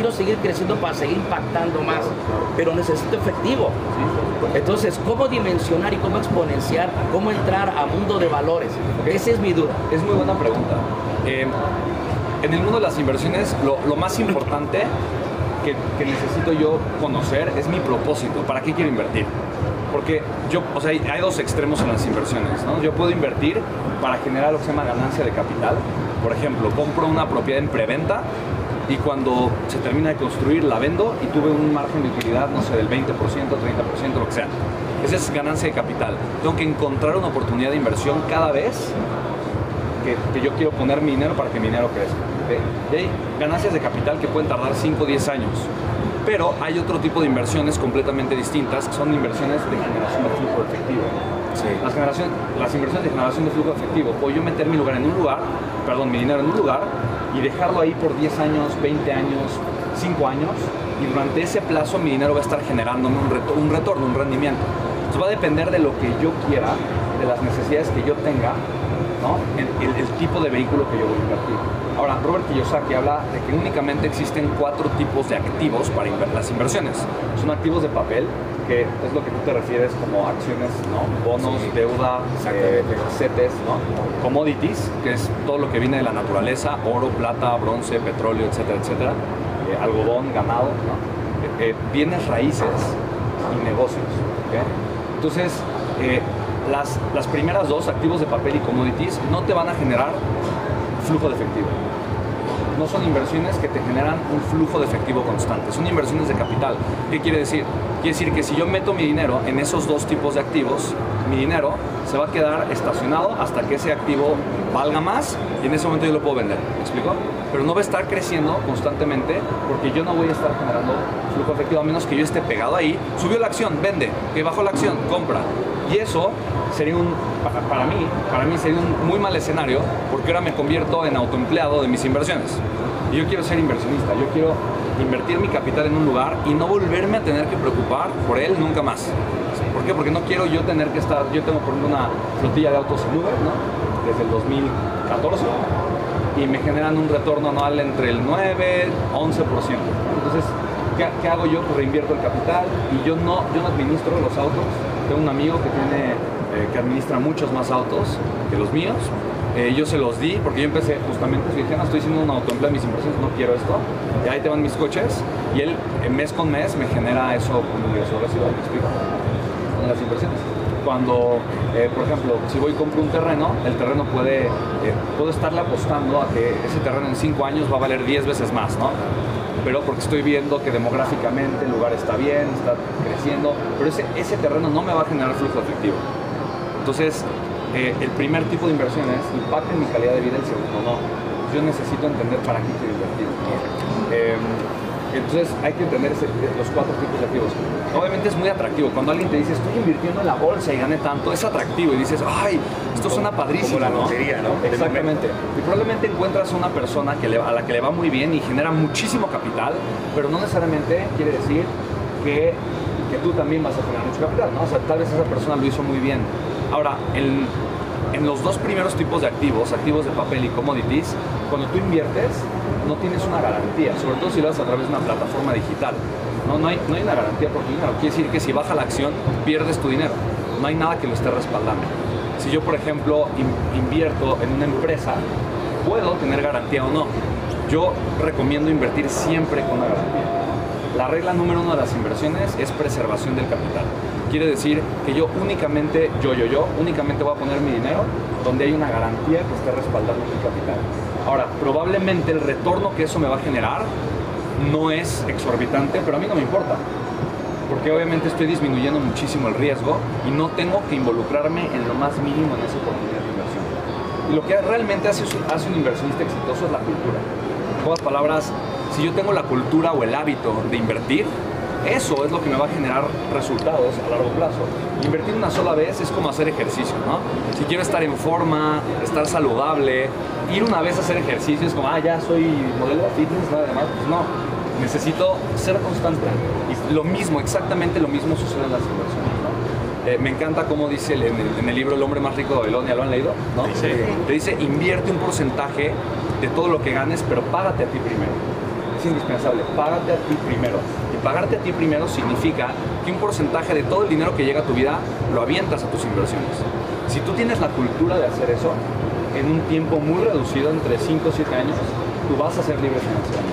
Quiero seguir creciendo para seguir impactando más, pero necesito efectivo. Entonces, ¿cómo dimensionar y cómo exponenciar, cómo entrar a mundo de valores? Esa es mi duda. Es muy buena pregunta. Eh, en el mundo de las inversiones, lo, lo más importante que, que, necesito yo conocer es mi propósito. ¿Para qué quiero invertir? Porque yo, o sea, hay, dos extremos en las inversiones, ¿no? Yo puedo invertir para generar lo que se llama ganancia de capital. Por ejemplo, compro una propiedad en preventa y cuando se termina de construir la vendo y tuve un margen de utilidad, no sé, del 20%, 30%, lo que sea. Esa es ganancia de capital. Tengo que encontrar una oportunidad de inversión cada vez que, que yo quiero poner mi dinero para que mi dinero crezca. ¿okay? Y hay ganancias de capital que pueden tardar 5 o 10 años. Pero hay otro tipo de inversiones completamente distintas, que son inversiones de generación de flujo efectivo. Sí. Las, las inversiones de generación de flujo efectivo, puedo yo meter mi lugar en un lugar, perdón, mi dinero en un lugar y dejarlo ahí por 10 años, 20 años, 5 años y durante ese plazo mi dinero va a estar generándome un, retor un retorno, un rendimiento. Entonces va a depender de lo que yo quiera, de las necesidades que yo tenga, ¿no? el, tipo de vehículo que yo voy a invertir. Ahora, Robert Kiyosaki habla de que únicamente existen cuatro tipos de activos para las inversiones. Son activos de papel, que es lo que tú te refieres como acciones, ¿no? bonos, sí, deuda, eh, CETES, ¿no? commodities, que es todo lo que viene de la naturaleza, oro, plata, bronce, petróleo, etcétera, etcétera, eh, algodón, ganado, ¿no? eh, bienes raíces y negocios. ¿okay? Entonces, las, las primeras dos, activos de papel y commodities, no te van a generar flujo de efectivo no son inversiones que te generan un flujo de efectivo constante, son inversiones de capital. ¿Qué quiere decir? Quiere decir que si yo meto mi dinero en esos dos tipos de activos, mi dinero se va a quedar estacionado hasta que ese activo valga más y en ese momento yo lo puedo vender. ¿Me explico? Pero no va a estar creciendo constantemente porque yo no voy a estar generando flujo efectivo a menos que yo esté pegado ahí. Subió la acción, vende. Que bajó la acción, compra. Y eso sería un, para, mí, para mí sería un muy mal escenario porque ahora me convierto en autoempleado de mis inversiones. Y yo quiero ser inversionista, yo quiero invertir mi capital en un lugar y no volverme a tener que preocupar por él nunca más. ¿Por qué? Porque no quiero yo tener que estar, yo tengo por ejemplo una flotilla de autos en Uber, ¿no? Desde el 2014 y me generan un retorno anual entre el 9, 11%. Entonces, ¿qué, hago yo? Pues reinvierto el capital y yo no, yo no administro los autos. Tengo un amigo que tiene eh, que administra muchos más autos que los míos. Eh, yo se los di porque yo empecé justamente, dije, no, estoy haciendo un autoempleo mis impresiones, no quiero esto. Y ahí te van mis coches y él mes con mes me genera eso como ingreso residual, me explico, con las inversiones. Cuando, eh, por ejemplo, si voy y compro un terreno, el terreno puede, eh, puedo estarle apostando a que ese terreno en 5 años va a valer 10 veces más, ¿no? Pero porque estoy viendo que demográficamente el lugar está bien, está creciendo, pero ese, ese terreno no me va a generar flujo efectivo. Entonces, eh, el primer tipo de inversiones impacta en mi calidad de vida, el segundo no. Yo necesito entender para qué quiero invertir. Eh, entonces hay que entender ese, los cuatro tipos de activos. Obviamente es muy atractivo. Cuando alguien te dice, estoy invirtiendo en la bolsa y gané tanto, es atractivo y dices, ay, esto suena padrísimo. Como la lotería, ¿no? ¿no? Exactamente. Y probablemente encuentras a una persona que le, a la que le va muy bien y genera muchísimo capital, pero no necesariamente quiere decir que, que tú también vas a generar mucho capital, ¿no? O sea, tal vez esa persona lo hizo muy bien. Ahora, el, en los dos primeros tipos de activos, activos de papel y commodities, cuando tú inviertes, no tienes una garantía, sobre todo si lo haces a través de una plataforma digital. No, no, hay, no hay una garantía por tu dinero. Quiere decir que si baja la acción, pierdes tu dinero. No hay nada que lo esté respaldando. Si yo, por ejemplo, invierto en una empresa, puedo tener garantía o no. Yo recomiendo invertir siempre con una garantía. La regla número uno de las inversiones es preservación del capital. Quiere decir que yo únicamente, yo, yo, yo, únicamente voy a poner mi dinero donde hay una garantía que esté respaldando mi capital. Ahora, probablemente el retorno que eso me va a generar no es exorbitante, pero a mí no me importa. Porque obviamente estoy disminuyendo muchísimo el riesgo y no tengo que involucrarme en lo más mínimo en esa oportunidad de inversión. Lo que realmente hace, hace un inversionista exitoso es la cultura. En otras palabras, si yo tengo la cultura o el hábito de invertir, eso es lo que me va a generar resultados a largo plazo. Invertir una sola vez es como hacer ejercicio, ¿no? Si quiero estar en forma, estar saludable, ir una vez a hacer ejercicio es como, ah, ya soy modelo de fitness, nada más, pues no. Necesito ser constante. Y lo mismo, exactamente lo mismo sucede en las inversiones. ¿no? Eh, me encanta cómo dice en el, libro El hombre más rico de Babilonia, ¿lo han leído? ¿No? Te dice, invierte un porcentaje de todo lo que ganes, pero págate a ti primero. Es indispensable, págate a ti primero pagarte a ti primero significa que un porcentaje de todo el dinero que llega a tu vida lo avientas a tus inversiones. Si tú tienes la cultura de hacer eso, en un tiempo muy reducido, entre 5 o 7 años, tú vas a ser libre financieramente.